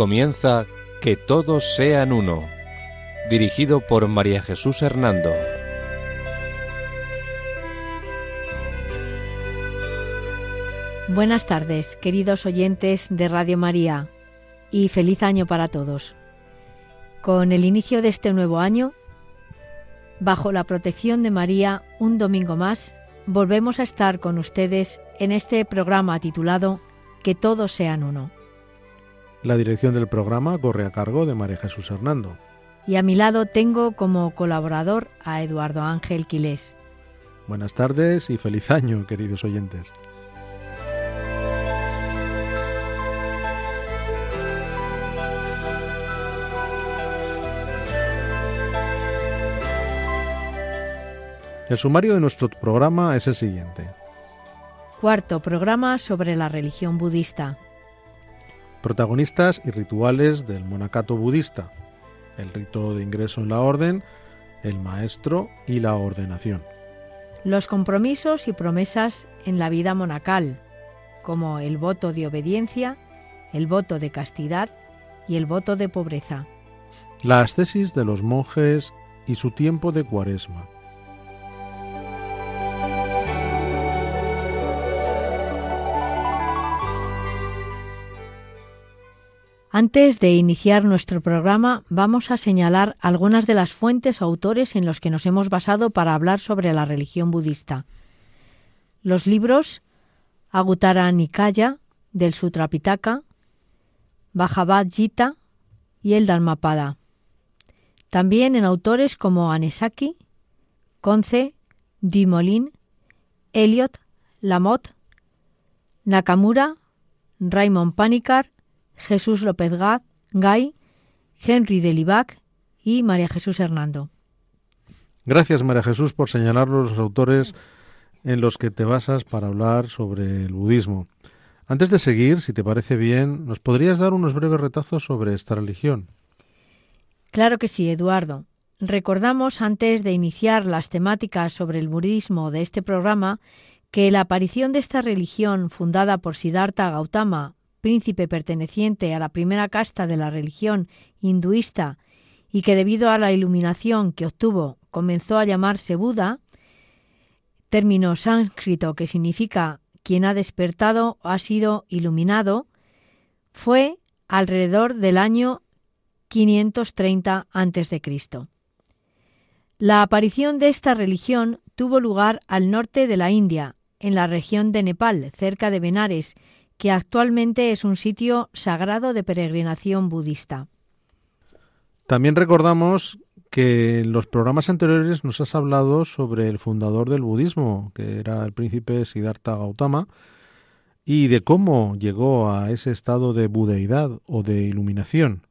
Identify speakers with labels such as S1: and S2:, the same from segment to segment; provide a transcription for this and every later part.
S1: Comienza Que todos sean uno, dirigido por María Jesús Hernando.
S2: Buenas tardes, queridos oyentes de Radio María, y feliz año para todos. Con el inicio de este nuevo año, bajo la protección de María, un domingo más, volvemos a estar con ustedes en este programa titulado Que todos sean uno.
S3: La dirección del programa corre a cargo de María Jesús Hernando.
S2: Y a mi lado tengo como colaborador a Eduardo Ángel Quilés.
S3: Buenas tardes y feliz año, queridos oyentes. El sumario de nuestro programa es el siguiente.
S2: Cuarto programa sobre la religión budista.
S3: Protagonistas y rituales del monacato budista. El rito de ingreso en la orden, el maestro y la ordenación.
S2: Los compromisos y promesas en la vida monacal, como el voto de obediencia, el voto de castidad y el voto de pobreza.
S3: Las tesis de los monjes y su tiempo de cuaresma.
S2: Antes de iniciar nuestro programa, vamos a señalar algunas de las fuentes o autores en los que nos hemos basado para hablar sobre la religión budista. Los libros Agutara Nikaya del Sutra Pitaka, Bhagavad Gita y el Dharmapada. También en autores como Anesaki, Conce, Dumoulin, Eliot, Lamotte, Nakamura, Raymond Panikar, Jesús López Gay, Henry de Libac y María Jesús Hernando.
S3: Gracias, María Jesús, por señalar los autores en los que te basas para hablar sobre el budismo. Antes de seguir, si te parece bien, ¿nos podrías dar unos breves retazos sobre esta religión?
S2: Claro que sí, Eduardo. Recordamos antes de iniciar las temáticas sobre el budismo de este programa que la aparición de esta religión fundada por Siddhartha Gautama príncipe perteneciente a la primera casta de la religión hinduista y que debido a la iluminación que obtuvo comenzó a llamarse Buda, término sánscrito que significa quien ha despertado o ha sido iluminado, fue alrededor del año 530 a.C. La aparición de esta religión tuvo lugar al norte de la India, en la región de Nepal, cerca de Benares, que actualmente es un sitio sagrado de peregrinación budista.
S3: También recordamos que en los programas anteriores nos has hablado sobre el fundador del budismo, que era el príncipe Siddhartha Gautama, y de cómo llegó a ese estado de budeidad o de iluminación.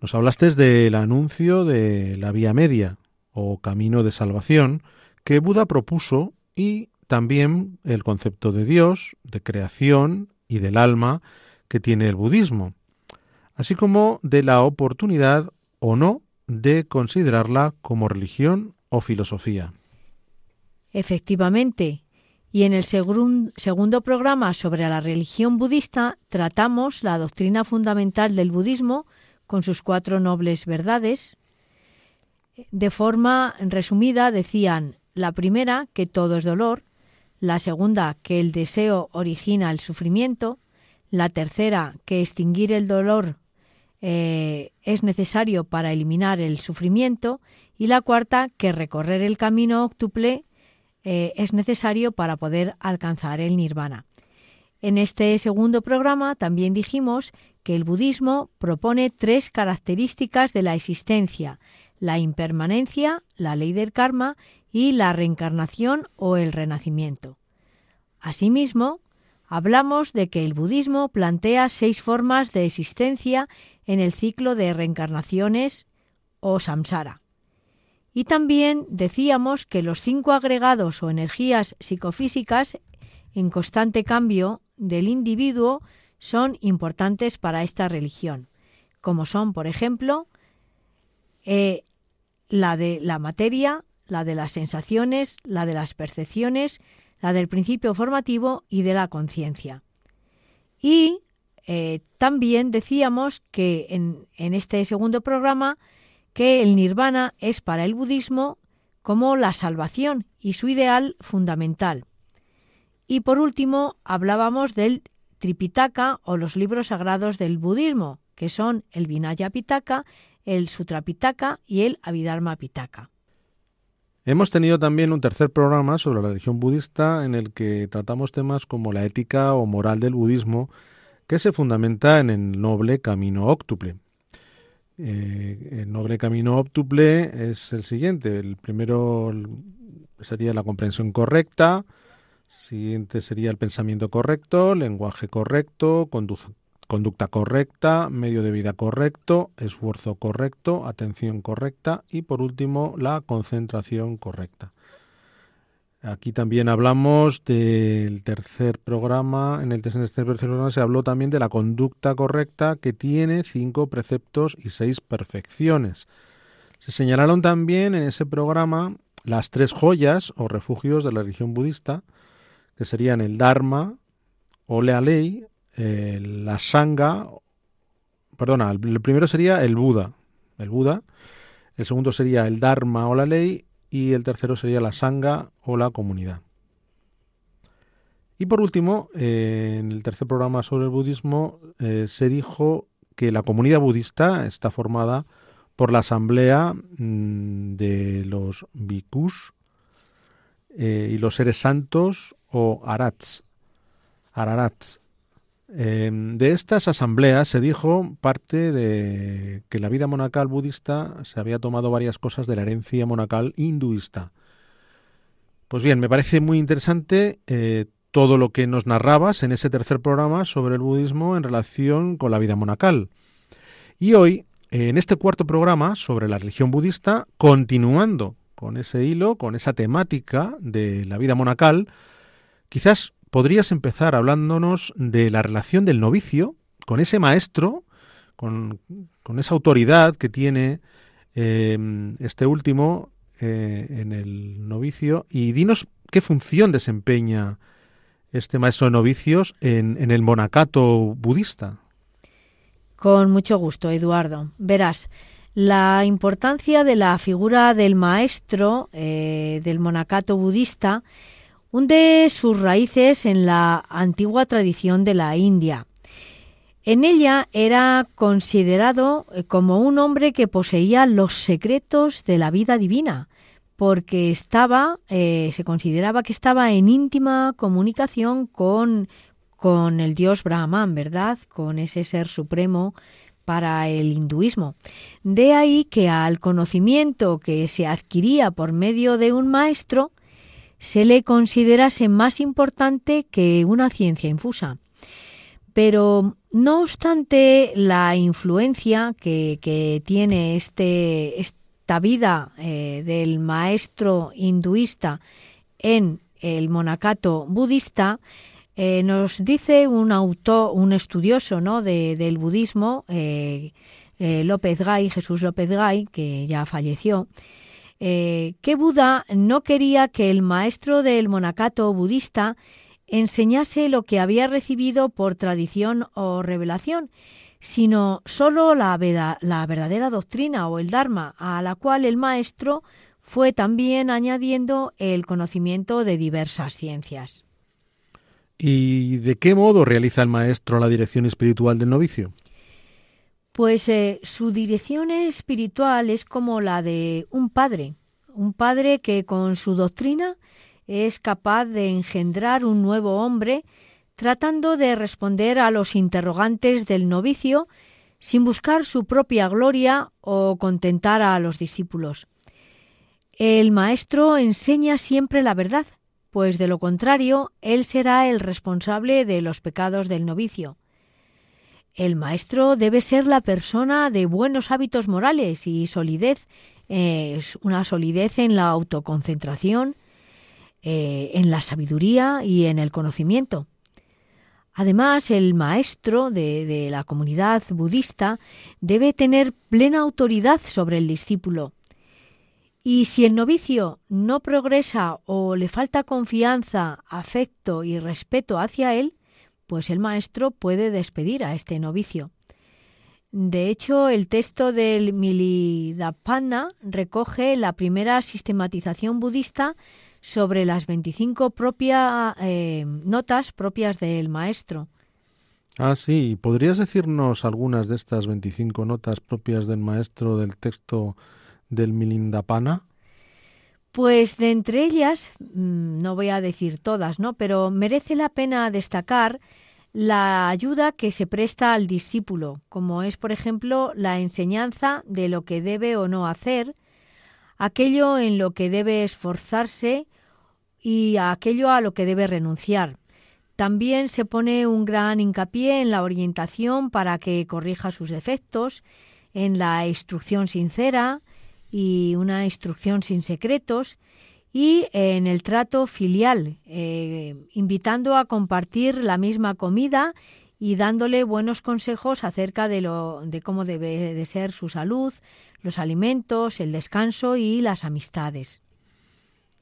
S3: Nos hablaste del anuncio de la vía media o camino de salvación que Buda propuso y también el concepto de Dios, de creación y del alma que tiene el budismo, así como de la oportunidad o no de considerarla como religión o filosofía.
S2: Efectivamente, y en el segundo programa sobre la religión budista tratamos la doctrina fundamental del budismo con sus cuatro nobles verdades. De forma resumida decían la primera que todo es dolor, la segunda, que el deseo origina el sufrimiento, la tercera, que extinguir el dolor eh, es necesario para eliminar el sufrimiento, y la cuarta, que recorrer el camino octuple eh, es necesario para poder alcanzar el nirvana. En este segundo programa también dijimos que el budismo propone tres características de la existencia, la impermanencia, la ley del karma y la reencarnación o el renacimiento. Asimismo, hablamos de que el budismo plantea seis formas de existencia en el ciclo de reencarnaciones o samsara. Y también decíamos que los cinco agregados o energías psicofísicas en constante cambio del individuo son importantes para esta religión, como son, por ejemplo, eh, la de la materia, la de las sensaciones, la de las percepciones, la del principio formativo y de la conciencia. Y eh, también decíamos que en, en este segundo programa que el nirvana es para el budismo como la salvación y su ideal fundamental. Y por último, hablábamos del Tripitaka o los libros sagrados del budismo, que son el Vinaya Pitaka, el Sutra Pitaka y el Abhidharma Pitaka.
S3: Hemos tenido también un tercer programa sobre la religión budista en el que tratamos temas como la ética o moral del budismo, que se fundamenta en el noble camino óctuple. Eh, el noble camino óptuple es el siguiente. El primero sería la comprensión correcta, siguiente sería el pensamiento correcto, lenguaje correcto, conducta correcta, medio de vida correcto, esfuerzo correcto, atención correcta y por último la concentración correcta. Aquí también hablamos del tercer programa. En el tercer programa se habló también de la conducta correcta que tiene cinco preceptos y seis perfecciones. Se señalaron también en ese programa las tres joyas o refugios de la religión budista, que serían el Dharma o la ley, la Sangha, perdona, el primero sería el Buda, el Buda, el segundo sería el Dharma o la ley y el tercero sería la sangha o la comunidad. Y por último, eh, en el tercer programa sobre el budismo eh, se dijo que la comunidad budista está formada por la asamblea mm, de los bhikkhus eh, y los seres santos o arats, ararats, Em, de estas asambleas se dijo parte de que la vida monacal budista se había tomado varias cosas de la herencia monacal hinduista. Pues bien, me parece muy interesante eh, todo lo que nos narrabas en ese tercer programa sobre el budismo en relación con la vida monacal. Y hoy, en este cuarto programa sobre la religión budista, continuando con ese hilo, con esa temática de la vida monacal, quizás podrías empezar hablándonos de la relación del novicio con ese maestro, con, esa autoridad que tiene em, este último eh, en el novicio, y dinos qué función desempeña este maestro de novicios en, el monacato budista.
S2: Con mucho gusto, Eduardo. Verás, la importancia de la figura del maestro eh, del monacato budista hunde sus raíces en la antigua tradición de la India. En ella era considerado eh, como un hombre que poseía los secretos de la vida divina, porque estaba, eh, se consideraba que estaba en íntima comunicación con, con el dios Brahman, ¿verdad? Con ese ser supremo para el hinduismo. De ahí que al conocimiento que se adquiría por medio de un maestro, se le considerase más importante que una ciencia infusa. Pero no obstante la influencia que, tiene este, esta vida eh, del maestro hinduista en el monacato budista, eh, nos dice un autor, un estudioso ¿no? del budismo, eh, López Gay, Jesús López Gay, que ya falleció, eh, que Buda no quería que el maestro del monacato budista enseñase lo que había recibido por tradición o revelación, sino sólo la, la verdadera doctrina o el Dharma, a la cual el maestro fue también añadiendo el conocimiento de diversas ciencias.
S3: ¿Y de qué modo realiza el maestro la dirección espiritual del novicio?
S2: Pues eh, su dirección espiritual es como la de un padre, un padre que con su doctrina es capaz de engendrar un nuevo hombre tratando de responder a los interrogantes del novicio sin buscar su propia gloria o contentar a los discípulos. El maestro enseña siempre la verdad, pues de lo contrario él será el responsable de los pecados del novicio. El maestro debe ser la persona de buenos hábitos morales y solidez, es una solidez en la autoconcentración, eh, en la sabiduría y en el conocimiento. Además, el maestro de, de la comunidad budista debe tener plena autoridad sobre el discípulo. Y si el novicio no progresa o le falta confianza, afecto y respeto hacia él, pues el maestro puede despedir a este novicio. De hecho, el texto del Milidapana recoge la primera sistematización budista sobre las 25 propia, eh, notas propias del maestro.
S3: Ah, sí. ¿Podrías decirnos algunas de estas 25 notas propias del maestro del texto del Milindapana?
S2: Pues de entre ellas, mm, no voy a decir todas, ¿no? Pero merece la pena destacar la ayuda que se presta al discípulo, como es, por ejemplo, la enseñanza de lo que debe o no hacer, aquello en lo que debe esforzarse y aquello a lo que debe renunciar. También se pone un gran hincapié en la orientación para que corrija sus defectos, en la instrucción sincera y una instrucción sin secretos, y en el trato filial, eh, invitando a compartir la misma comida y dándole buenos consejos acerca de, lo, de cómo debe de ser su salud, los alimentos, el descanso y las amistades.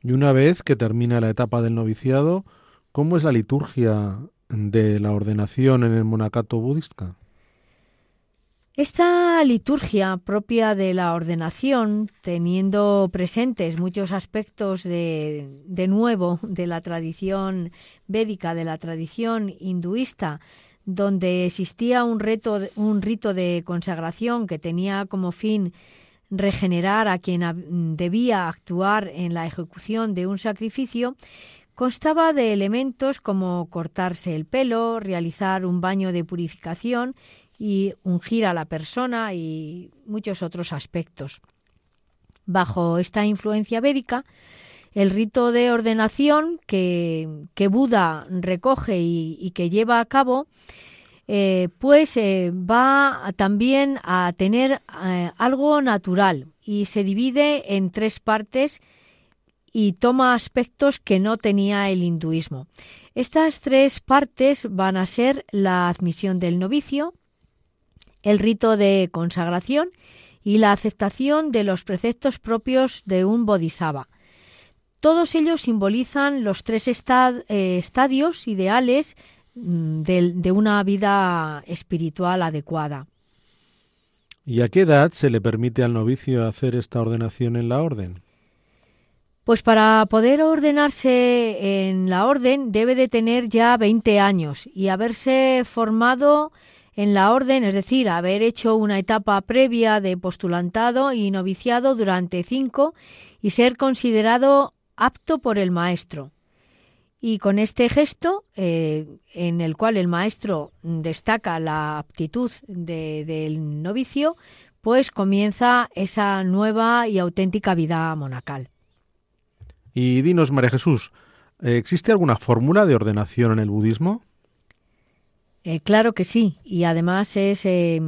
S3: Y una vez que termina la etapa del noviciado, ¿cómo es la liturgia de la ordenación en el monacato budista?
S2: Esta liturgia propia de la ordenación, teniendo presentes muchos aspectos de, de, nuevo de la tradición védica, de la tradición hinduista, donde existía un, reto, un rito de consagración que tenía como fin regenerar a quien debía actuar en la ejecución de un sacrificio, constaba de elementos como cortarse el pelo, realizar un baño de purificación y ungir a la persona y muchos otros aspectos. Bajo esta influencia védica, el rito de ordenación que, que Buda recoge y, que lleva a cabo, eh, pues eh, va también a tener eh, algo natural y se divide en tres partes y toma aspectos que no tenía el hinduismo. Estas tres partes van a ser la admisión del novicio, el rito de consagración y la aceptación de los preceptos propios de un bodhisattva. Todos ellos simbolizan los tres eh, estadios ideales mm, de, una vida espiritual adecuada.
S3: ¿Y a qué edad se le permite al novicio hacer esta ordenación en la orden?
S2: Pues para poder ordenarse en la orden debe de tener ya 20 años y haberse formado en la orden, es decir, haber hecho una etapa previa de postulantado y noviciado durante cinco y ser considerado apto por el maestro. Y con este gesto, eh, en el cual el maestro destaca la aptitud del novicio, pues comienza esa nueva y auténtica vida monacal.
S3: Y dinos, María Jesús, ¿existe alguna fórmula de ordenación en el budismo?
S2: Eh, claro que sí, y además es eh,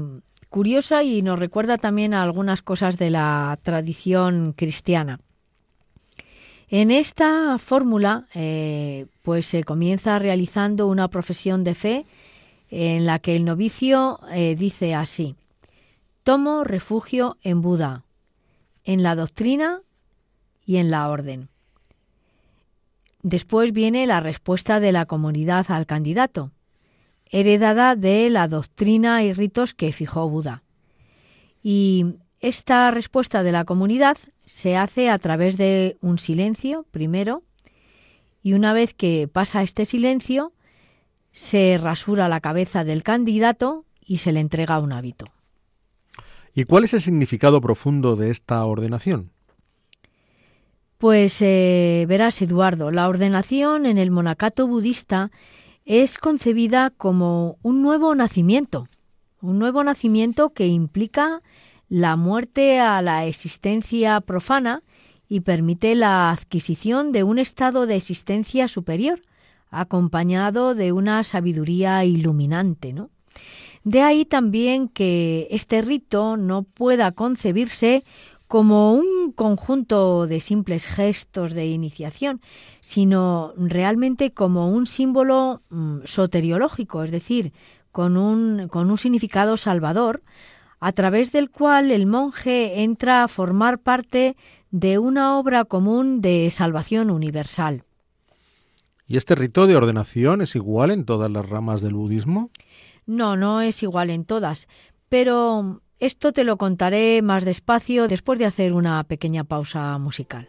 S2: curiosa y nos recuerda también a algunas cosas de la tradición cristiana. En esta fórmula, eh, pues se comienza realizando una profesión de fe en la que el novicio dice así: Tomo refugio en Buda, en la doctrina y en la orden. Después viene la respuesta de la comunidad al candidato heredada de la doctrina y ritos que fijó Buda. Y esta respuesta de la comunidad se hace a través de un silencio, primero, y una vez que pasa este silencio, se rasura la cabeza del candidato y se le entrega un hábito.
S3: ¿Y cuál es el significado profundo de esta ordenación?
S2: Pues eh, verás, Eduardo, la ordenación en el monacato budista es concebida como un nuevo nacimiento, un nuevo nacimiento que implica la muerte a la existencia profana y permite la adquisición de un estado de existencia superior, acompañado de una sabiduría iluminante, ¿no? De ahí también que este rito no pueda concebirse como un conjunto de simples gestos de iniciación, sino realmente como un símbolo mm, soteriológico, es decir, con un, con un significado salvador, a través del cual el monje entra a formar parte de una obra común de salvación universal.
S3: ¿Y este rito de ordenación es igual en todas las ramas del budismo?
S2: No, no es igual en todas, pero esto te lo contaré más despacio después de hacer una pequeña pausa musical.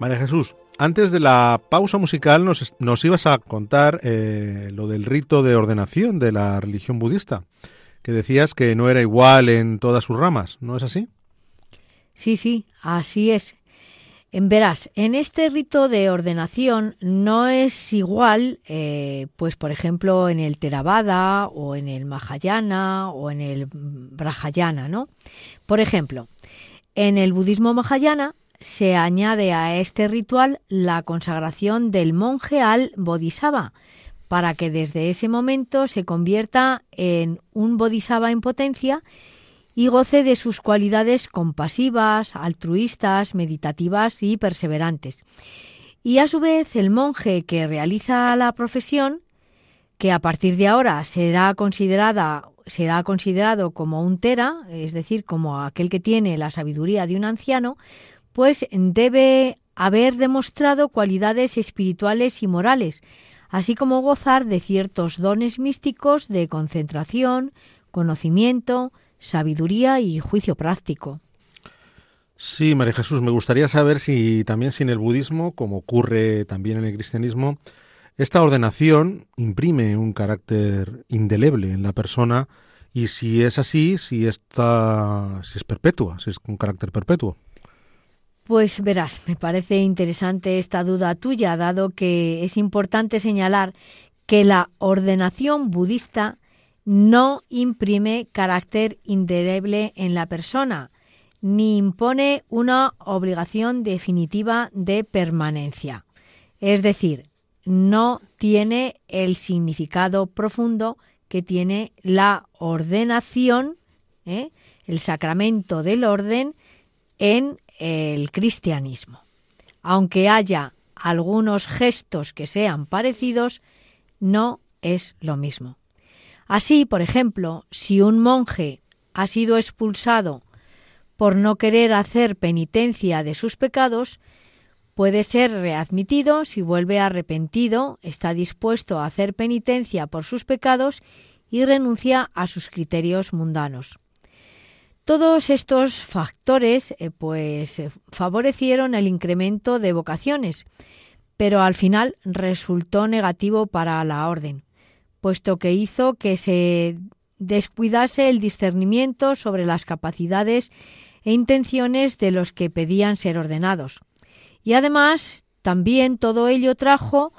S3: María Jesús, antes de la pausa musical nos, ibas a contar eh, lo del rito de ordenación de la religión budista, que decías que no era igual en todas sus ramas, ¿no es así?
S2: Sí, sí, así es. Verás, en este rito de ordenación no es igual, eh, pues por ejemplo, en el Theravada o en el Mahayana o en el Brahayana, ¿no? Por ejemplo, en el budismo Mahayana se añade a este ritual la consagración del monje al bodhisattva, para que desde ese momento se convierta en un bodhisattva en potencia y goce de sus cualidades compasivas, altruistas, meditativas y perseverantes. Y a su vez el monje que realiza la profesión, que a partir de ahora será considerada será considerado como un tera, es decir, como aquel que tiene la sabiduría de un anciano, pues debe haber demostrado cualidades espirituales y morales, así como gozar de ciertos dones místicos de concentración, conocimiento, sabiduría y juicio práctico.
S3: Sí, María Jesús, me gustaría saber si también sin el budismo, como ocurre también en el cristianismo, esta ordenación imprime un carácter indeleble en la persona y si es así, si esta si es perpetua, si es un carácter perpetuo.
S2: Pues verás, me parece interesante esta duda tuya, dado que es importante señalar que la ordenación budista no imprime carácter indeleble en la persona, ni impone una obligación definitiva de permanencia. Es decir, no tiene el significado profundo que tiene la ordenación, ¿eh? el sacramento del orden, en el cristianismo. Aunque haya algunos gestos que sean parecidos, no es lo mismo. Así, por ejemplo, si un monje ha sido expulsado por no querer hacer penitencia de sus pecados, puede ser readmitido si vuelve arrepentido, está dispuesto a hacer penitencia por sus pecados y renuncia a sus criterios mundanos. Todos estos factores eh, pues eh, favorecieron el incremento de vocaciones, pero al final resultó negativo para la orden, puesto que hizo que se descuidase el discernimiento sobre las capacidades e intenciones de los que pedían ser ordenados. Y además, también todo ello trajo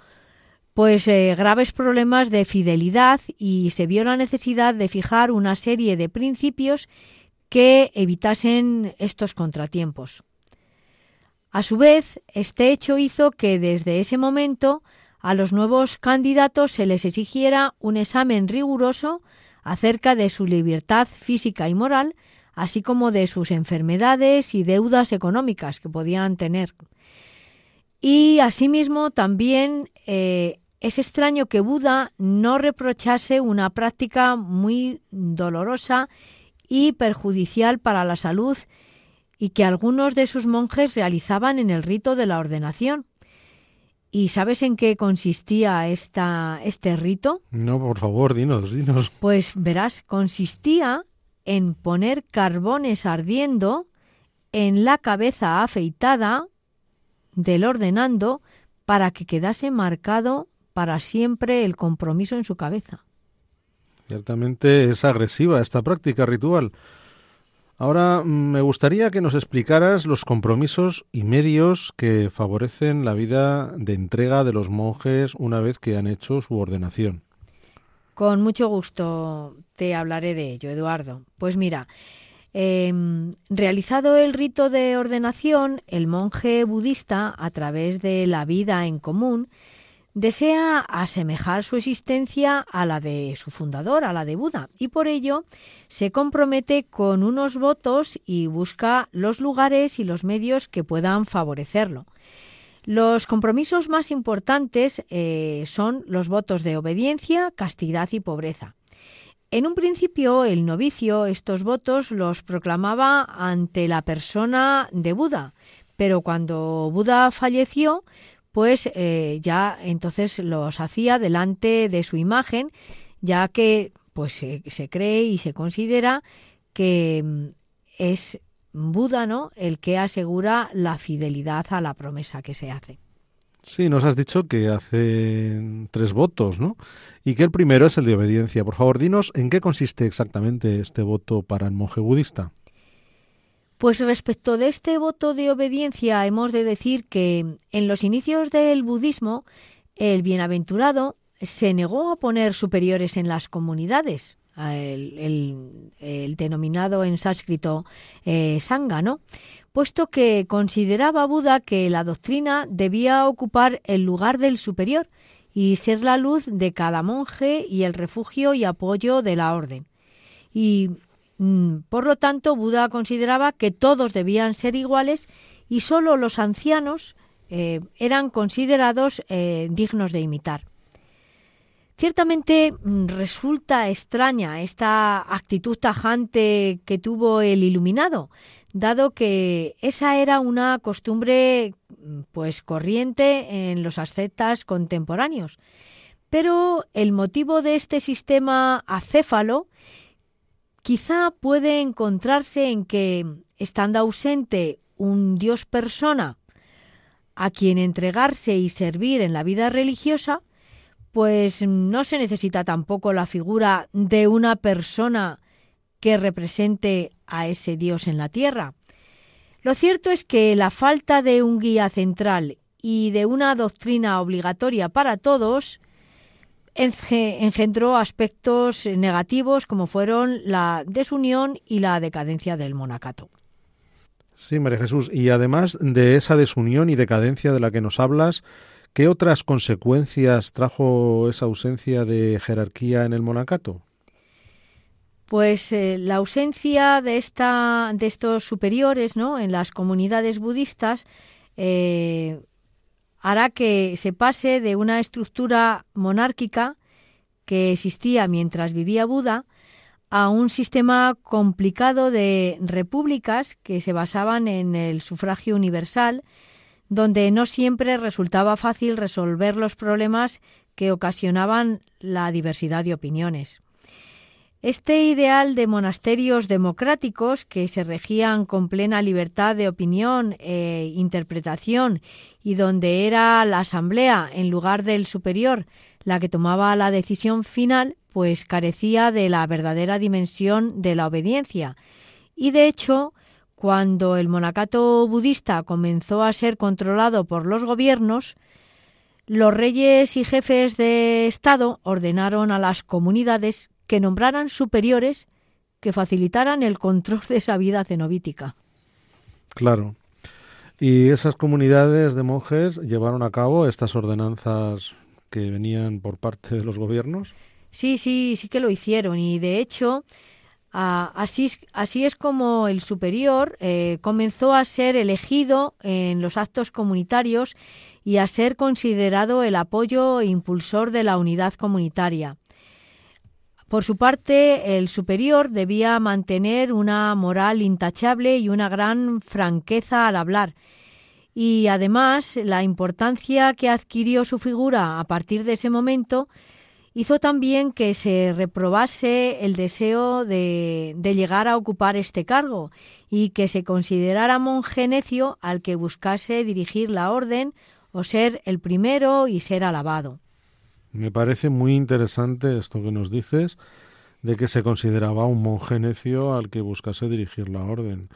S2: pues eh, graves problemas de fidelidad y se vio la necesidad de fijar una serie de principios que evitasen estos contratiempos. A su vez, este hecho hizo que desde ese momento a los nuevos candidatos se les exigiera un examen riguroso acerca de su libertad física y moral, así como de sus enfermedades y deudas económicas que podían tener. Y asimismo también eh, es extraño que Buda no reprochase una práctica muy dolorosa y perjudicial para la salud y que algunos de sus monjes realizaban en el rito de la ordenación. ¿Y sabes en qué consistía esta, este rito?
S3: No, por favor, dinos, dinos.
S2: Pues verás, consistía en poner carbones ardiendo en la cabeza afeitada del ordenando para que quedase marcado para siempre el compromiso en su cabeza.
S3: Ciertamente es agresiva esta práctica ritual. Ahora mm, me gustaría que nos explicaras los compromisos y medios que favorecen la vida de entrega de los monjes una vez que han hecho su ordenación.
S2: Con mucho gusto te hablaré de ello, Eduardo. Pues mira, em, realizado el rito de ordenación, el monje budista, a través de la vida en común, desea asemejar su existencia a la de su fundador, a la de Buda, y por ello se compromete con unos votos y busca los lugares y los medios que puedan favorecerlo. Los compromisos más importantes eh, son los votos de obediencia, castidad y pobreza. En un principio, el novicio estos votos los proclamaba ante la persona de Buda, pero cuando Buda falleció, pues eh, ya entonces los hacía delante de su imagen, ya que pues se, cree y se considera que mm, es Buda, ¿no? El que asegura la fidelidad a la promesa que se hace.
S3: Sí, nos has dicho que hace tres votos, ¿no? Y que el primero es el de obediencia. Por favor, dinos en qué consiste exactamente este voto para el monje budista.
S2: Pues respecto de este voto de obediencia hemos de decir que en los inicios del budismo el bienaventurado se negó a poner superiores en las comunidades, el, denominado en sánscrito eh, sangha, ¿no? puesto que consideraba Buda que la doctrina debía ocupar el lugar del superior y ser la luz de cada monje y el refugio y apoyo de la orden. Y por lo tanto, Buda consideraba que todos debían ser iguales y sólo los ancianos eh, eran considerados eh, dignos de imitar. Ciertamente mm, resulta extraña esta actitud tajante que tuvo el iluminado, dado que esa era una costumbre mm, pues corriente en los ascetas contemporáneos. Pero el motivo de este sistema acéfalo quizá puede encontrarse en que, estando ausente un Dios persona a quien entregarse y servir en la vida religiosa, pues no se necesita tampoco la figura de una persona que represente a ese Dios en la tierra. Lo cierto es que la falta de un guía central y de una doctrina obligatoria para todos engendró aspectos negativos como fueron la desunión y la decadencia del monacato.
S3: Sí, María Jesús. Y además de esa desunión y decadencia de la que nos hablas, ¿qué otras consecuencias trajo esa ausencia de jerarquía en el monacato?
S2: Pues eh, la ausencia de, esta, de estos superiores ¿no? en las comunidades budistas eh, hará que se pase de una estructura monárquica que existía mientras vivía Buda a un sistema complicado de repúblicas que se basaban en el sufragio universal, donde no siempre resultaba fácil resolver los problemas que ocasionaban la diversidad de opiniones. Este ideal de monasterios democráticos que se regían con plena libertad de opinión e interpretación y donde era la asamblea en lugar del superior la que tomaba la decisión final, pues carecía de la verdadera dimensión de la obediencia. Y de hecho, cuando el monacato budista comenzó a ser controlado por los gobiernos, los reyes y jefes de Estado ordenaron a las comunidades que nombraran superiores que facilitaran el control de esa vida cenobítica.
S3: Claro. Y esas comunidades de monjes llevaron a cabo estas ordenanzas que venían por parte de los gobiernos.
S2: Sí, sí, sí que lo hicieron y de hecho así, así es como el superior eh, comenzó a ser elegido en los actos comunitarios y a ser considerado el apoyo e impulsor de la unidad comunitaria. Por su parte, el superior debía mantener una moral intachable y una gran franqueza al hablar, y además la importancia que adquirió su figura a partir de ese momento hizo también que se reprobase el deseo de, de, llegar a ocupar este cargo y que se considerara monje necio al que buscase dirigir la orden o ser el primero y ser alabado.
S3: Me parece muy interesante esto que nos dices de que se consideraba un monje necio al que buscase dirigir la orden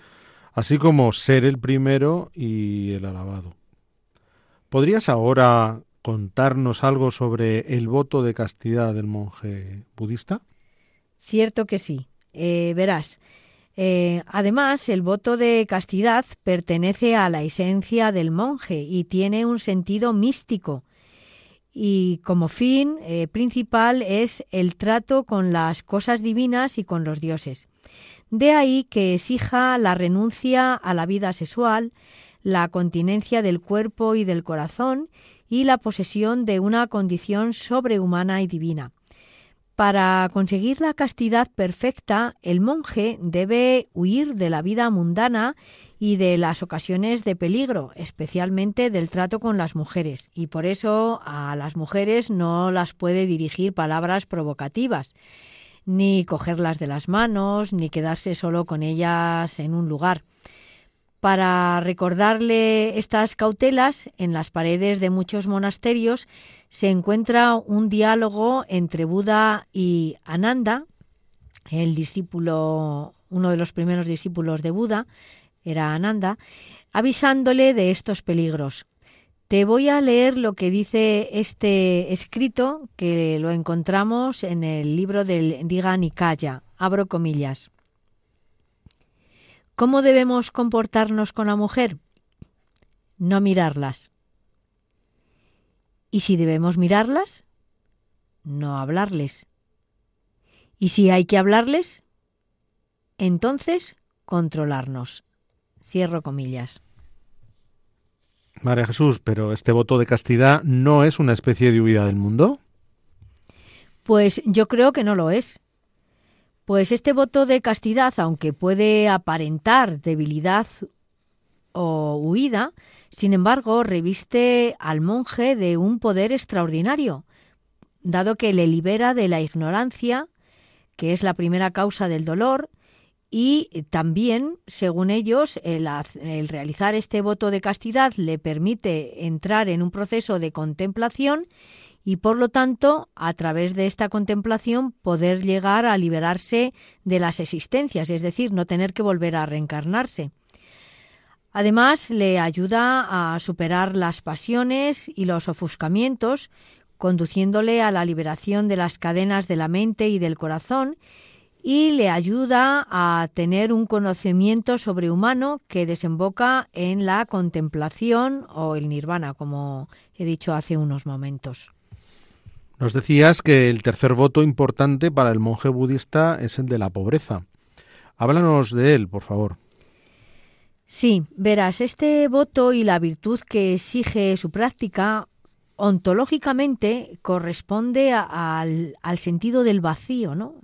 S3: así como ser el primero y el alabado. ¿Podrías ahora contarnos algo sobre el voto de castidad del monje budista?
S2: Cierto que sí. Eh, verás, eh, además, el voto de castidad pertenece a la esencia del monje y tiene un sentido místico. Y como fin eh, principal es el trato con las cosas divinas y con los dioses. De ahí que exija la renuncia a la vida sexual, la continencia del cuerpo y del corazón y la posesión de una condición sobrehumana y divina. Para conseguir la castidad perfecta, el monje debe huir de la vida mundana y de las ocasiones de peligro, especialmente del trato con las mujeres, y por eso a las mujeres no las puede dirigir palabras provocativas ni cogerlas de las manos, ni quedarse solo con ellas en un lugar. Para recordarle estas cautelas, en las paredes de muchos monasterios se encuentra un diálogo entre Buda y Ananda, el discípulo, uno de los primeros discípulos de Buda, era Ananda, avisándole de estos peligros. Te voy a leer lo que dice este escrito, que lo encontramos en el libro del Diga Nikaya. Abro comillas. ¿Cómo debemos comportarnos con la mujer? No mirarlas. ¿Y si debemos mirarlas? No hablarles. ¿Y si hay que hablarles? Entonces, controlarnos. Cierro comillas.
S3: María Jesús, pero este voto de castidad no es una especie de huida del mundo.
S2: Pues yo creo que no lo es. Pues este voto de castidad, aunque puede aparentar debilidad o huida, sin embargo, reviste al monje de un poder extraordinario, dado que le libera de la ignorancia, que es la primera causa del dolor, y también, según ellos, el, realizar este voto de castidad le permite entrar en un proceso de contemplación y, por lo tanto, a través de esta contemplación poder llegar a liberarse de las existencias, es decir, no tener que volver a reencarnarse. Además, le ayuda a superar las pasiones y los ofuscamientos, conduciéndole a la liberación de las cadenas de la mente y del corazón y le ayuda a tener un conocimiento sobrehumano que desemboca en la contemplación o el nirvana, como he dicho hace unos momentos.
S3: Nos decías que el tercer voto importante para el monje budista es el de la pobreza. Háblanos de él, por favor.
S2: Sí, verás, este voto y la virtud que exige su práctica ontológicamente corresponde al, sentido del vacío, ¿no?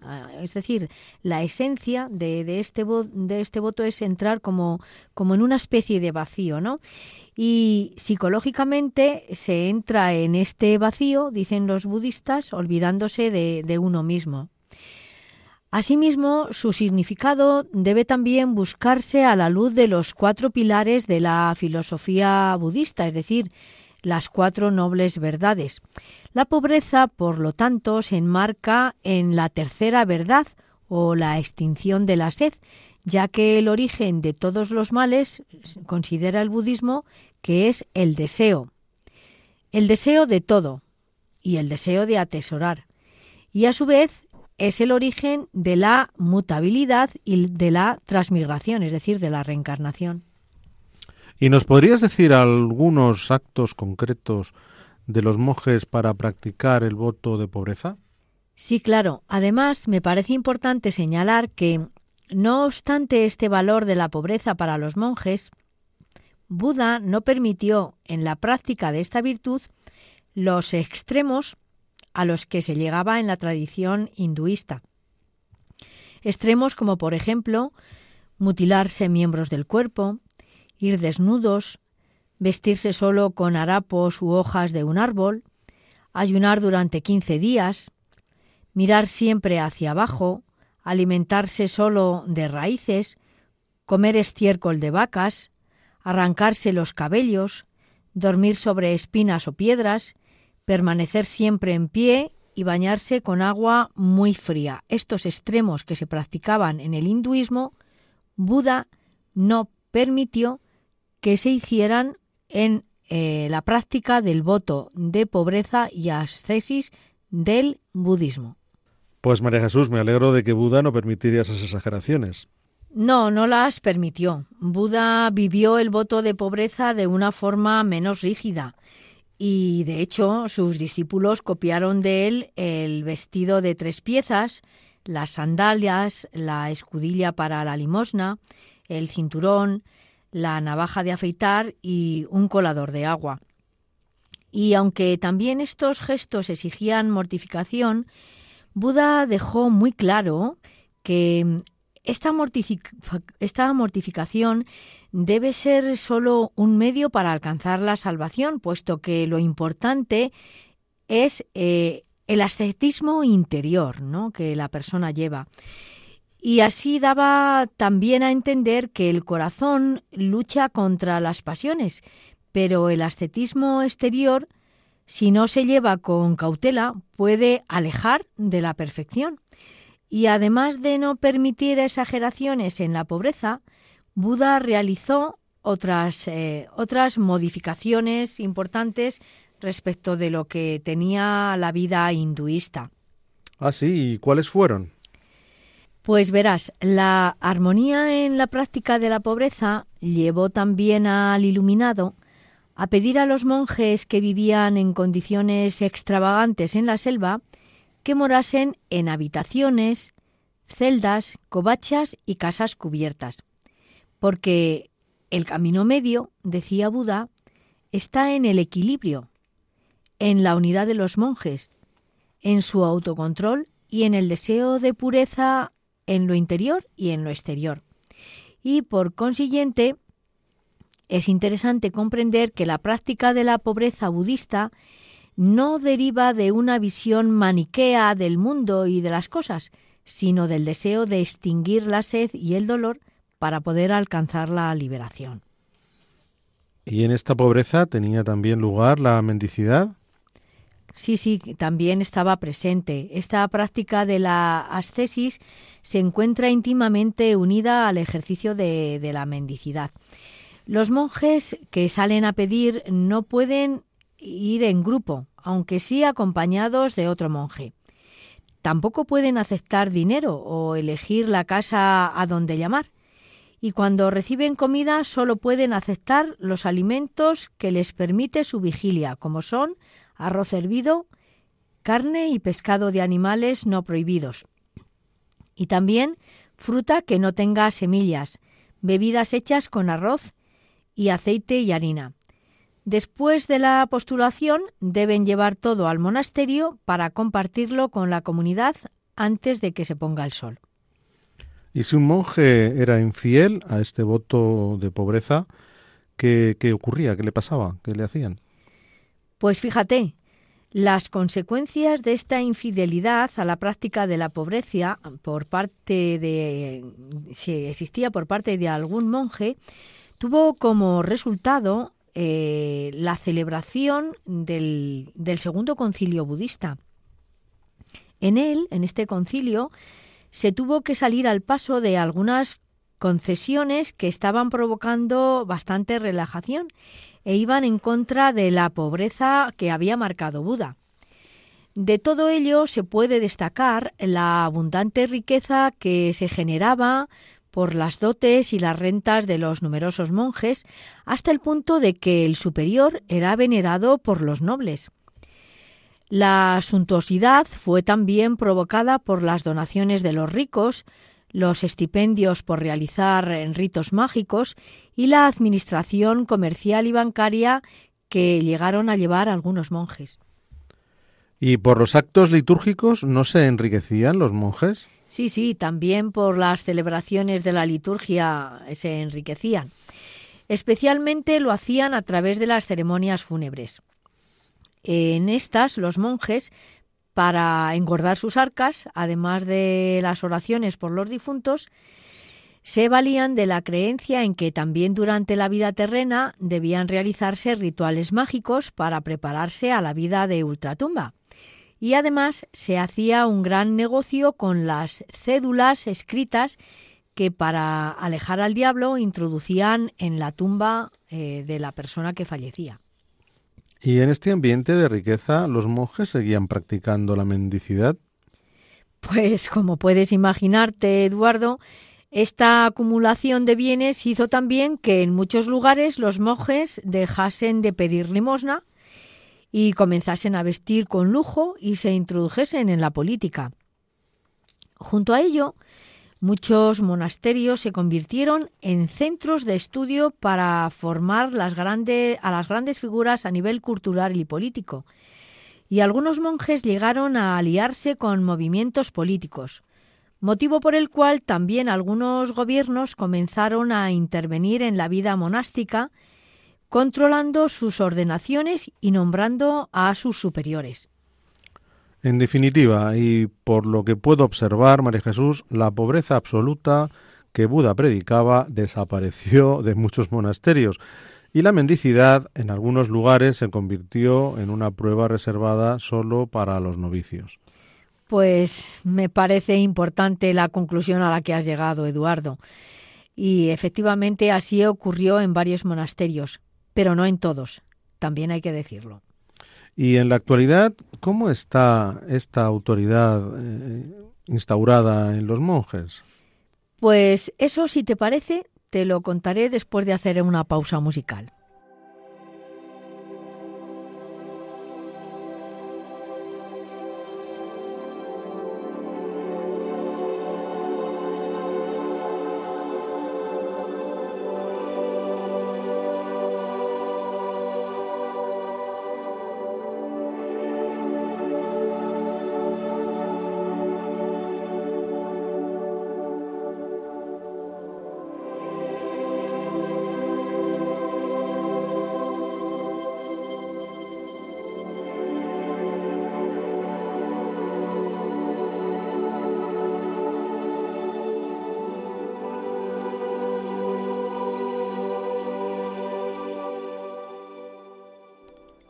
S2: Es decir, la esencia de, este, de este voto es entrar como, como en una especie de vacío, ¿no? Y psicológicamente se entra en este vacío, dicen los budistas, olvidándose de, de uno mismo. Asimismo, su significado debe también buscarse a la luz de los cuatro pilares de la filosofía budista, es decir, las cuatro nobles verdades. La pobreza, por lo tanto, se enmarca en la tercera verdad o la extinción de la sed, ya que el origen de todos los males considera el budismo que es el deseo. El deseo de todo y el deseo de atesorar. Y a su vez es el origen de la mutabilidad y de la transmigración, es decir, de la reencarnación.
S3: ¿Y nos podrías decir algunos actos concretos de los monjes para practicar el voto de pobreza?
S2: Sí, claro. Además, me parece importante señalar que, no obstante este valor de la pobreza para los monjes, Buda no permitió en la práctica de esta virtud los extremos a los que se llegaba en la tradición hinduista. Extremos como, por ejemplo, mutilarse miembros del cuerpo, ir desnudos, vestirse solo con harapos u hojas de un árbol, ayunar durante quince días, mirar siempre hacia abajo, alimentarse solo de raíces, comer estiércol de vacas, arrancarse los cabellos, dormir sobre espinas o piedras, permanecer siempre en pie y bañarse con agua muy fría. Estos extremos que se practicaban en el hinduismo, Buda no permitió que se hicieran en eh, la práctica del voto de pobreza y ascesis del budismo.
S3: Pues María Jesús, me alegro de que Buda no permitiera esas exageraciones.
S2: No, no las permitió. Buda vivió el voto de pobreza de una forma menos rígida y de hecho sus discípulos copiaron de él el vestido de tres piezas, las sandalias, la escudilla para la limosna, el cinturón, la navaja de afeitar y un colador de agua. Y aunque también estos gestos exigían mortificación, Buda dejó muy claro que esta, esta, mortificación debe ser sólo un medio para alcanzar la salvación, puesto que lo importante es eh, el ascetismo interior ¿no? que la persona lleva. Y así daba también a entender que el corazón lucha contra las pasiones, pero el ascetismo exterior, si no se lleva con cautela, puede alejar de la perfección. Y además de no permitir exageraciones en la pobreza, Buda realizó otras, eh, otras modificaciones importantes respecto de lo que tenía la vida hinduista.
S3: Ah, sí, ¿y cuáles fueron?
S2: Pues verás, la armonía en la práctica de la pobreza llevó también al iluminado a pedir a los monjes que vivían en condiciones extravagantes en la selva que morasen en habitaciones, celdas, covachas y casas cubiertas, porque el camino medio, decía Buda, está en el equilibrio, en la unidad de los monjes, en su autocontrol y en el deseo de pureza en lo interior y en lo exterior. Y por consiguiente, es interesante comprender que la práctica de la pobreza budista no deriva de una visión maniquea del mundo y de las cosas, sino del deseo de extinguir la sed y el dolor para poder alcanzar la liberación.
S3: ¿Y en esta pobreza tenía también lugar la mendicidad?
S2: Sí, sí, también estaba presente. Esta práctica de la ascesis se encuentra íntimamente unida al ejercicio de, de, la mendicidad. Los monjes que salen a pedir no pueden ir en grupo, aunque sí acompañados de otro monje. Tampoco pueden aceptar dinero o elegir la casa a donde llamar. Y cuando reciben comida solo pueden aceptar los alimentos que les permite su vigilia, como son arroz hervido, carne y pescado de animales no prohibidos. Y también fruta que no tenga semillas, bebidas hechas con arroz y aceite y harina. Después de la postulación deben llevar todo al monasterio para compartirlo con la comunidad antes de que se ponga el sol.
S3: Y si un monje era infiel a este voto de pobreza, ¿qué, qué ocurría? ¿Qué le pasaba? ¿Qué le hacían?
S2: Pues fíjate, las consecuencias de esta infidelidad a la práctica de la pobreza por parte de si existía por parte de algún monje tuvo como resultado eh, la celebración del, del segundo concilio budista. En él, en este concilio, se tuvo que salir al paso de algunas concesiones que estaban provocando bastante relajación e iban en contra de la pobreza que había marcado Buda. De todo ello se puede destacar la abundante riqueza que se generaba por las dotes y las rentas de los numerosos monjes, hasta el punto de que el superior era venerado por los nobles. La suntuosidad fue también provocada por las donaciones de los ricos, los estipendios por realizar ritos mágicos y la administración comercial y bancaria que llegaron a llevar algunos monjes.
S3: ¿Y por los actos litúrgicos no se enriquecían los monjes?
S2: Sí, sí, también por las celebraciones de la liturgia se enriquecían. Especialmente lo hacían a través de las ceremonias fúnebres. En estas, los monjes, para engordar sus arcas, además de las oraciones por los difuntos, se valían de la creencia en que también durante la vida terrena debían realizarse rituales mágicos para prepararse a la vida de ultratumba y además se hacía un gran negocio con las cédulas escritas que para alejar al diablo introducían en la tumba eh, de la persona que fallecía.
S3: ¿Y en este ambiente de riqueza los monjes seguían practicando la mendicidad?
S2: Pues como puedes imaginarte, Eduardo, esta acumulación de bienes hizo también que en muchos lugares los monjes dejasen de pedir limosna y comenzasen a vestir con lujo y se introdujesen en la política. Junto a ello, muchos monasterios se convirtieron en centros de estudio para formar a las grandes figuras a nivel cultural y político. Y algunos monjes llegaron a aliarse con movimientos políticos, motivo por el cual también algunos gobiernos comenzaron a intervenir en la vida monástica controlando sus ordenaciones y nombrando a sus superiores.
S3: En definitiva, y por lo que puedo observar, María Jesús, la pobreza absoluta que Buda predicaba desapareció de muchos monasterios y la mendicidad en algunos lugares se convirtió en una prueba reservada solo para los novicios.
S2: Pues me parece importante la conclusión a la que has llegado, Eduardo. Y efectivamente así ocurrió en varios monasterios pero no en todos, también hay que decirlo.
S3: Y en la actualidad, ¿cómo está esta autoridad eh, instaurada en los monjes?
S2: Pues eso, si te parece, te lo contaré después de hacer una pausa musical.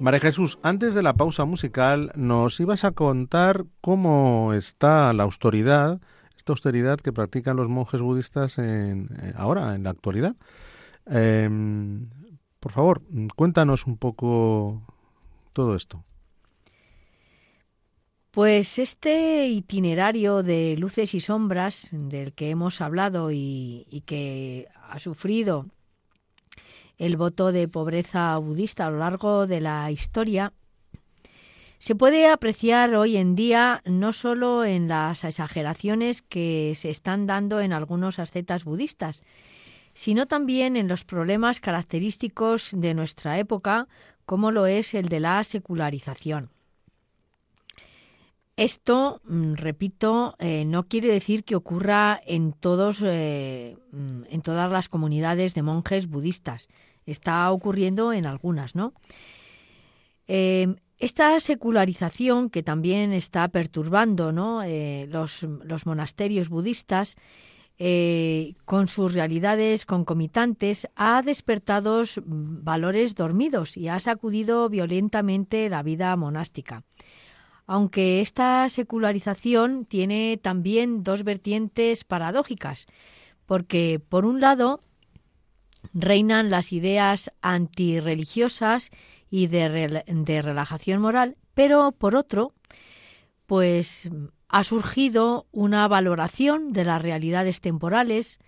S3: María Jesús, antes de la pausa musical nos ibas a contar cómo está la autoridad, esta austeridad que practican los monjes budistas en, eh, ahora, en la actualidad. Em, por favor, cuéntanos un poco todo esto.
S2: Pues este itinerario de luces y sombras del que hemos hablado y, que ha sufrido el voto de pobreza budista a lo largo de la historia, se puede apreciar hoy en día no solo en las exageraciones que se están dando en algunos ascetas budistas, sino también en los problemas característicos de nuestra época, como lo es el de la secularización. Esto, mm, repito, eh, no quiere decir que ocurra en todos, eh, mm, en todas las comunidades de monjes budistas. Está ocurriendo en algunas, ¿no? Eh, esta secularización que también está perturbando ¿no? los, los, monasterios budistas con sus realidades concomitantes ha despertado valores dormidos y ha sacudido violentamente la vida monástica aunque esta secularización tiene también dos vertientes paradójicas, porque por un lado reinan las ideas antirreligiosas y de, relajación moral, pero por otro, pues ha surgido una valoración de las realidades temporales,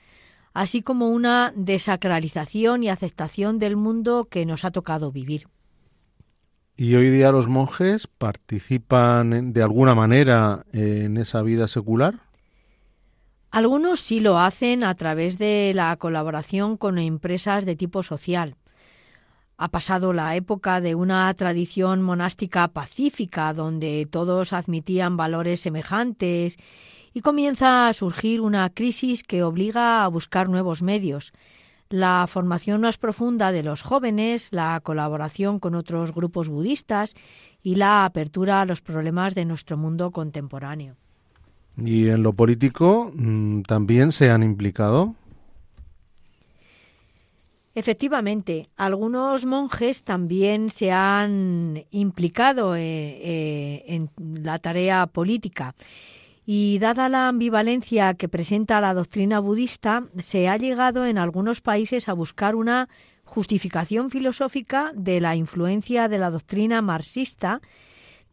S2: así como una desacralización y aceptación del mundo que nos ha tocado vivir.
S3: ¿Y hoy día los monjes participan de alguna manera en esa vida secular?
S2: Algunos sí lo hacen a través de la colaboración con empresas de tipo social. Ha pasado la época de una tradición monástica pacífica donde todos admitían valores semejantes y comienza a surgir una crisis que obliga a buscar nuevos medios, la formación más profunda de los jóvenes, la colaboración con otros grupos budistas y la apertura a los problemas de nuestro mundo contemporáneo.
S3: ¿Y en lo político mm, también se han implicado?
S2: Efectivamente, algunos monjes también se han implicado eh, eh, en la tarea política y dada la ambivalencia que presenta la doctrina budista, se ha llegado en algunos países a buscar una justificación filosófica de la influencia de la doctrina marxista,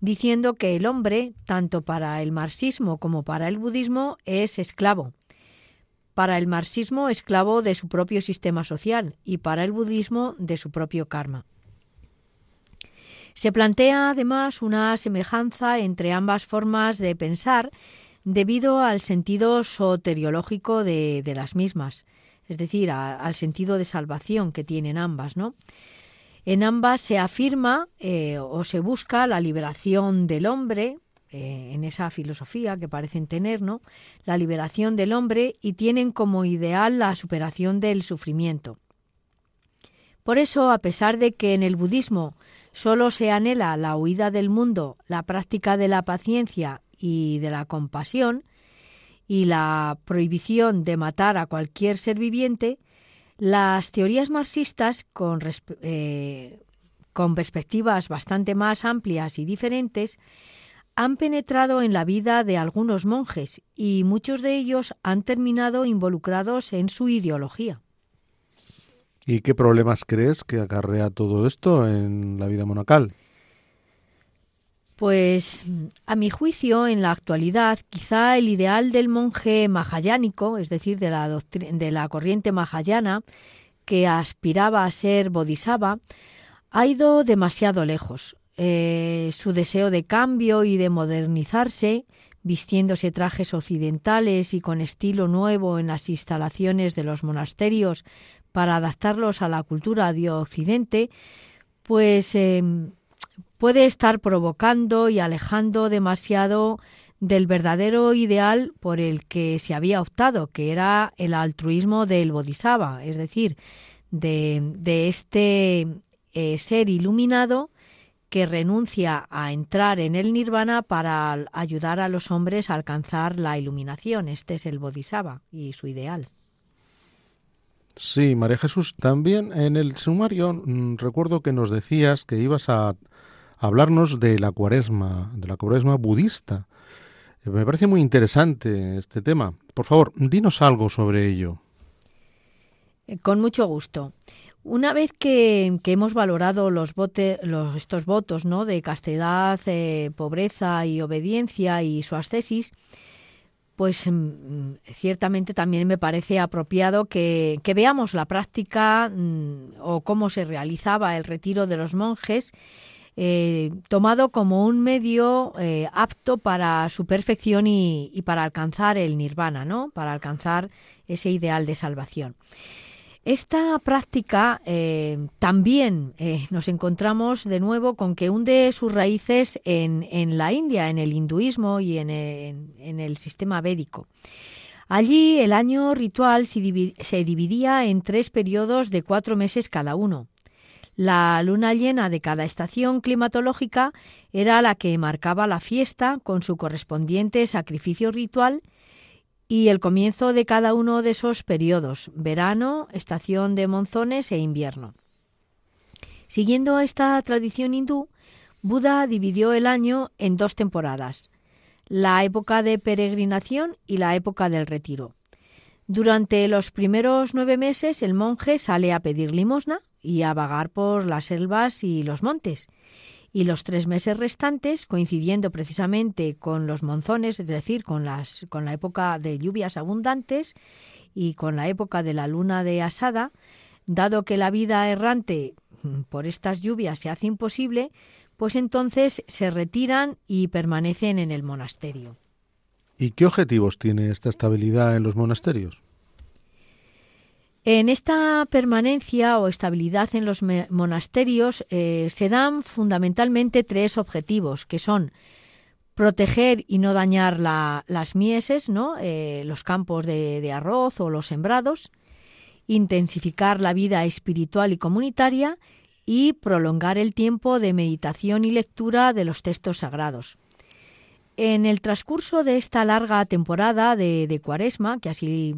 S2: diciendo que el hombre, tanto para el marxismo como para el budismo, es esclavo. Para el marxismo, esclavo de su propio sistema social y para el budismo de su propio karma. Se plantea además una semejanza entre ambas formas de pensar debido al sentido soteriológico de, las mismas, es decir, al sentido de salvación que tienen ambas, ¿no? En ambas se afirma eh, o se busca la liberación del hombre, eh, en esa filosofía que parecen tener, ¿no? La liberación del hombre y tienen como ideal la superación del sufrimiento. Por eso, a pesar de que en el budismo solo se anhela la huida del mundo, la práctica de la paciencia y de la compasión y la prohibición de matar a cualquier ser viviente, las teorías marxistas con, eh, con perspectivas bastante más amplias y diferentes han penetrado en la vida de algunos monjes y muchos de ellos han terminado involucrados en su ideología.
S3: ¿Y qué problemas crees que acarrea todo esto en la vida monacal?
S2: Pues a mi juicio, en la actualidad, quizá el ideal del monje mahayánico, es decir, de la, corriente mahayana, que aspiraba a ser bodhisattva, ha ido demasiado lejos. Eh, su deseo de cambio y de modernizarse, vistiéndose trajes occidentales y con estilo nuevo en las instalaciones de los monasterios para adaptarlos a la cultura de Occidente, pues em, puede estar provocando y alejando demasiado del verdadero ideal por el que se había optado, que era el altruismo del Bodhisattva, es decir, de, este eh, ser iluminado que renuncia a entrar en el nirvana para ayudar a los hombres a alcanzar la iluminación. Este es el Bodhisattva y su ideal.
S3: Sí, María Jesús, también en el sumario mm, recuerdo que nos decías que ibas a hablarnos de la cuaresma, de la cuaresma budista. Me parece muy interesante este tema. Por favor, dinos algo sobre ello.
S2: Con mucho gusto. Una vez que, hemos valorado los, los estos votos ¿no? de castidad, eh, pobreza y obediencia y su ascesis, pues mm, ciertamente también me parece apropiado que, veamos la práctica mm, o cómo se realizaba el retiro de los monjes, eh, tomado como un medio eh, apto para su perfección y, para alcanzar el nirvana, ¿no? para alcanzar ese ideal de salvación. Esta práctica eh, también nos encontramos de nuevo con que hunde sus raíces en, la India, en el hinduismo y en, el sistema védico. Allí el año ritual se dividía en tres periodos de cuatro meses cada uno. La luna llena de cada estación climatológica era la que marcaba la fiesta con su correspondiente sacrificio ritual y el comienzo de cada uno de esos periodos, verano, estación de monzones e invierno. Siguiendo esta tradición hindú, Buda dividió el año en dos temporadas, la época de peregrinación y la época del retiro. Durante los primeros nueve meses el monje sale a pedir limosna y a vagar por las selvas y los montes, y los tres meses restantes, coincidiendo precisamente con los monzones, es decir, con, las, con la época de lluvias abundantes y con la época de la luna de asada, dado que la vida errante por estas lluvias se hace imposible, pues entonces se retiran y permanecen en el monasterio.
S3: ¿Y qué objetivos tiene esta estabilidad en los monasterios?
S2: En esta permanencia o estabilidad en los monasterios eh, se dan fundamentalmente tres objetivos, que son proteger y no dañar las mieses. Eh, los campos de, arroz o los sembrados, intensificar la vida espiritual y comunitaria y prolongar el tiempo de meditación y lectura de los textos sagrados. En el transcurso de esta larga temporada de, de Cuaresma, que así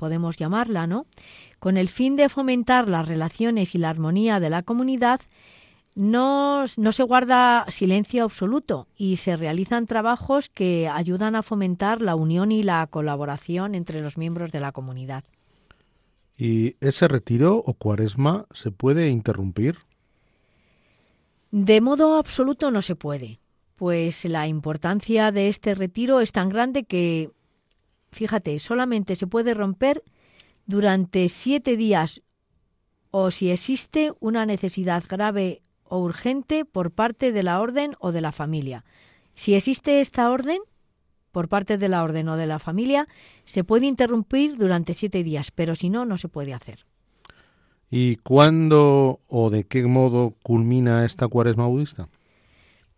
S2: podemos llamarla, ¿no? Con el fin de fomentar las relaciones y la armonía de la comunidad, no, no, se guarda silencio absoluto y se realizan trabajos que ayudan a fomentar la unión y la colaboración entre los miembros de la comunidad.
S3: ¿Y ese retiro o cuaresma se puede interrumpir?
S2: De modo absoluto no se puede, pues la importancia de este retiro es tan grande que fíjate, solamente se puede romper durante siete días o si existe una necesidad grave o urgente por parte de la orden o de la familia. Si existe esta orden, por parte de la orden o de la familia, se puede interrumpir durante siete días, pero si no, no se puede hacer.
S3: ¿Y cuándo o de qué modo culmina esta cuaresma budista?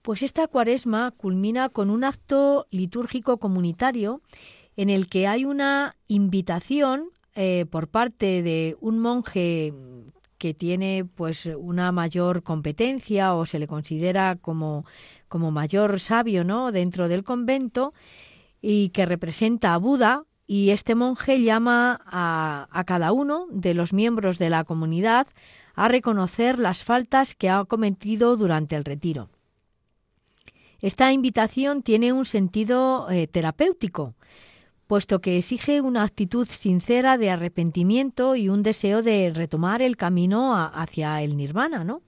S2: Pues esta cuaresma culmina con un acto litúrgico comunitario en el que hay una invitación eh, por parte de un monje que tiene pues una mayor competencia o se le considera como, como mayor sabio ¿no? dentro del convento y que representa a Buda y este monje llama a, cada uno de los miembros de la comunidad a reconocer las faltas que ha cometido durante el retiro. Esta invitación tiene un sentido eh, terapéutico, puesto que exige una actitud sincera de arrepentimiento y un deseo de retomar el camino hacia el nirvana, ¿no?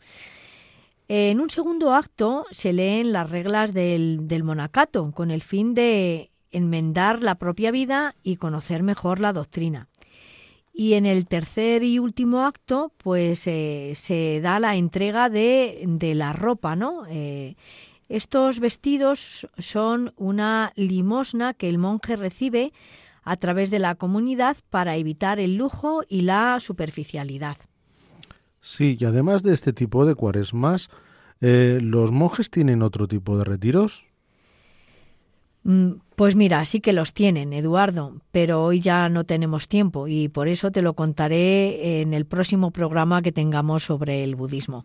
S2: En un segundo acto se leen las reglas del, monacato con el fin de enmendar la propia vida y conocer mejor la doctrina. Y en el tercer y último acto, pues eh, se da la entrega de, la ropa, ¿no? Eh, estos vestidos son una limosna que el monje recibe a través de la comunidad para evitar el lujo y la superficialidad.
S3: Sí, y además de este tipo de cuaresmas, eh, ¿los monjes tienen otro tipo de retiros?
S2: Mm, pues mira, sí que los tienen, Eduardo, pero hoy ya no tenemos tiempo y por eso te lo contaré en el próximo programa que tengamos sobre el budismo.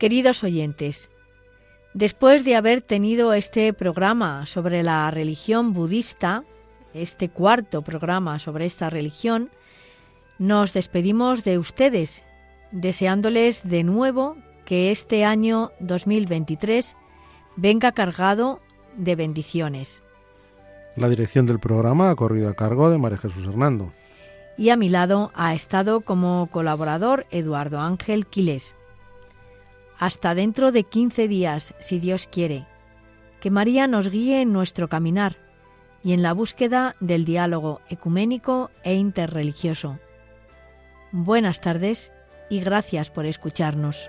S2: Queridos oyentes, después de haber tenido este programa sobre la religión budista, este cuarto programa sobre esta religión, nos despedimos de ustedes, deseándoles de nuevo que este año 2023 venga cargado de bendiciones.
S3: La dirección del programa ha corrido a cargo de María Jesús Hernando.
S2: Y a mi lado ha estado como colaborador Eduardo Ángel Quiles. Hasta dentro de 15 días, si Dios quiere. Que María nos guíe en nuestro caminar y en la búsqueda del diálogo ecuménico e interreligioso. Buenas tardes y gracias por escucharnos.